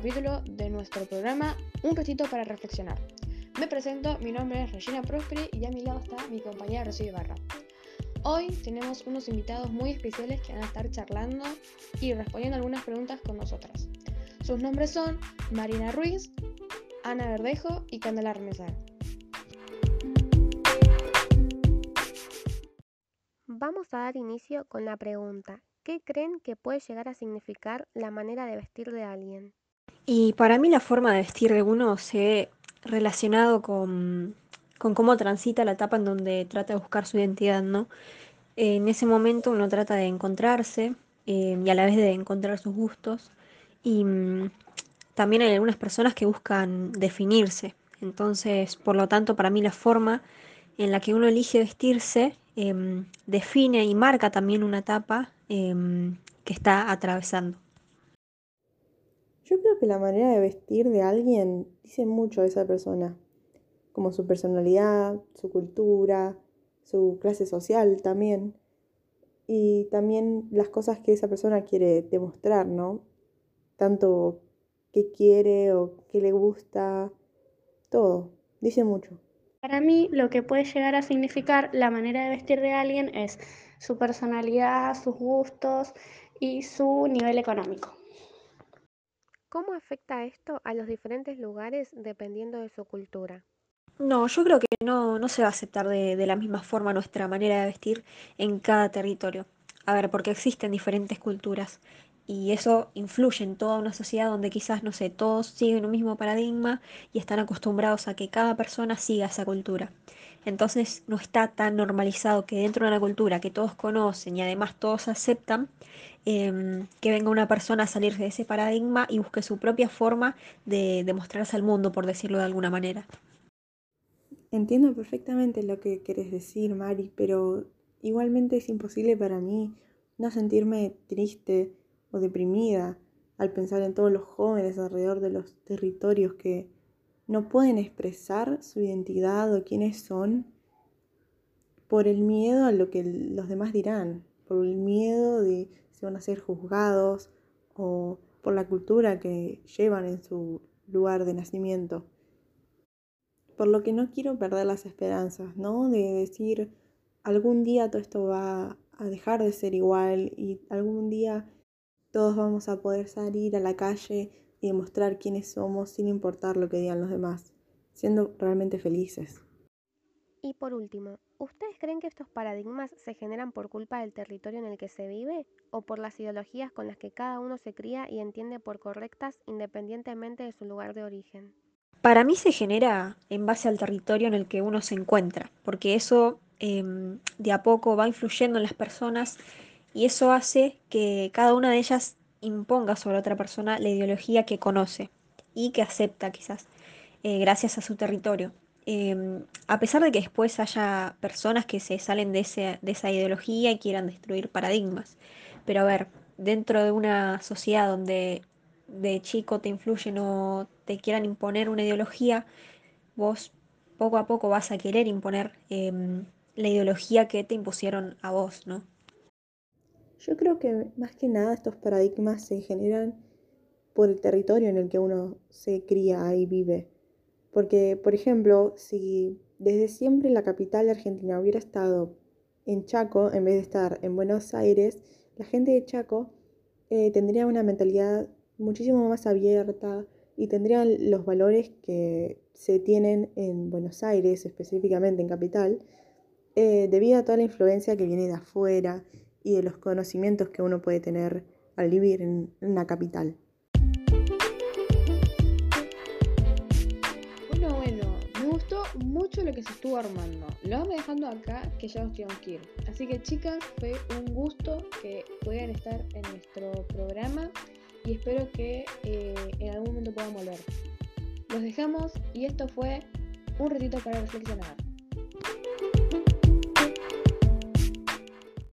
capítulo de nuestro programa Un ratito para reflexionar. Me presento, mi nombre es Regina Prosperi y a mi lado está mi compañera Rocío Ibarra. Hoy tenemos unos invitados muy especiales que van a estar charlando y respondiendo algunas preguntas con nosotras. Sus nombres son Marina Ruiz, Ana Verdejo y Candela Remesar. Vamos a dar inicio con la pregunta, ¿qué creen que puede llegar a significar la manera de vestir de alguien? Y para mí la forma de vestir de uno se ve relacionado con, con cómo transita la etapa en donde trata de buscar su identidad, ¿no? En ese momento uno trata de encontrarse eh, y a la vez de encontrar sus gustos. Y mm, también hay algunas personas que buscan definirse. Entonces, por lo tanto, para mí la forma en la que uno elige vestirse em, define y marca también una etapa em, que está atravesando. Yo creo que la manera de vestir de alguien dice mucho de esa persona, como su personalidad, su cultura, su clase social también, y también las cosas que esa persona quiere demostrar, ¿no? Tanto qué quiere o qué le gusta, todo, dice mucho. Para mí lo que puede llegar a significar la manera de vestir de alguien es su personalidad, sus gustos y su nivel económico. ¿Cómo afecta esto a los diferentes lugares dependiendo de su cultura? No, yo creo que no, no se va a aceptar de, de la misma forma nuestra manera de vestir en cada territorio. A ver, porque existen diferentes culturas y eso influye en toda una sociedad donde quizás, no sé, todos siguen un mismo paradigma y están acostumbrados a que cada persona siga esa cultura. Entonces no está tan normalizado que dentro de una cultura que todos conocen y además todos aceptan, em, que venga una persona a salirse de ese paradigma y busque su propia forma de, de mostrarse al mundo, por decirlo de alguna manera. Entiendo perfectamente lo que querés decir, Mari, pero igualmente es imposible para mí no sentirme triste o deprimida al pensar en todos los jóvenes alrededor de los territorios que no pueden expresar su identidad o quiénes son por el miedo a lo que los demás dirán, por el miedo de si van a ser juzgados o por la cultura que llevan en su lugar de nacimiento. Por lo que no quiero perder las esperanzas, ¿no? De decir, algún día todo esto va a dejar de ser igual y algún día todos vamos a poder salir a la calle y demostrar quiénes somos sin importar lo que digan los demás, siendo realmente felices. Y por último, ¿ustedes creen que estos paradigmas se generan por culpa del territorio en el que se vive o por las ideologías con las que cada uno se cría y entiende por correctas independientemente de su lugar de origen? Para mí se genera en base al territorio en el que uno se encuentra, porque eso em, de a poco va influyendo en las personas y eso hace que cada una de ellas imponga sobre otra persona la ideología que conoce y que acepta quizás eh, gracias a su territorio. Em, a pesar de que después haya personas que se salen de, esa ideología y quieran destruir paradigmas. Pero a ver, dentro de una sociedad donde de chico te influyen o te quieran imponer una ideología, vos poco a poco vas a querer imponer em, la ideología que te impusieron a vos, ¿no? Yo creo que más que nada estos paradigmas se generan por el territorio en el que uno se cría y vive. Porque, por ejemplo, si desde siempre la capital de Argentina hubiera estado en Chaco en vez de estar en Buenos Aires, la gente de Chaco eh, tendría una mentalidad muchísimo más abierta y tendrían los valores que se tienen en Buenos Aires, específicamente en capital, eh, debido a toda la influencia que viene de afuera y de los conocimientos que uno puede tener al vivir en una capital. Mucho lo que se estuvo armando. Lo vamos dejando acá que ya nos tenemos que ir. Así que chicas, fue un gusto que puedan estar en nuestro programa y espero que eh, en algún momento puedan volver. Los dejamos y esto fue un ratito para reflexionar.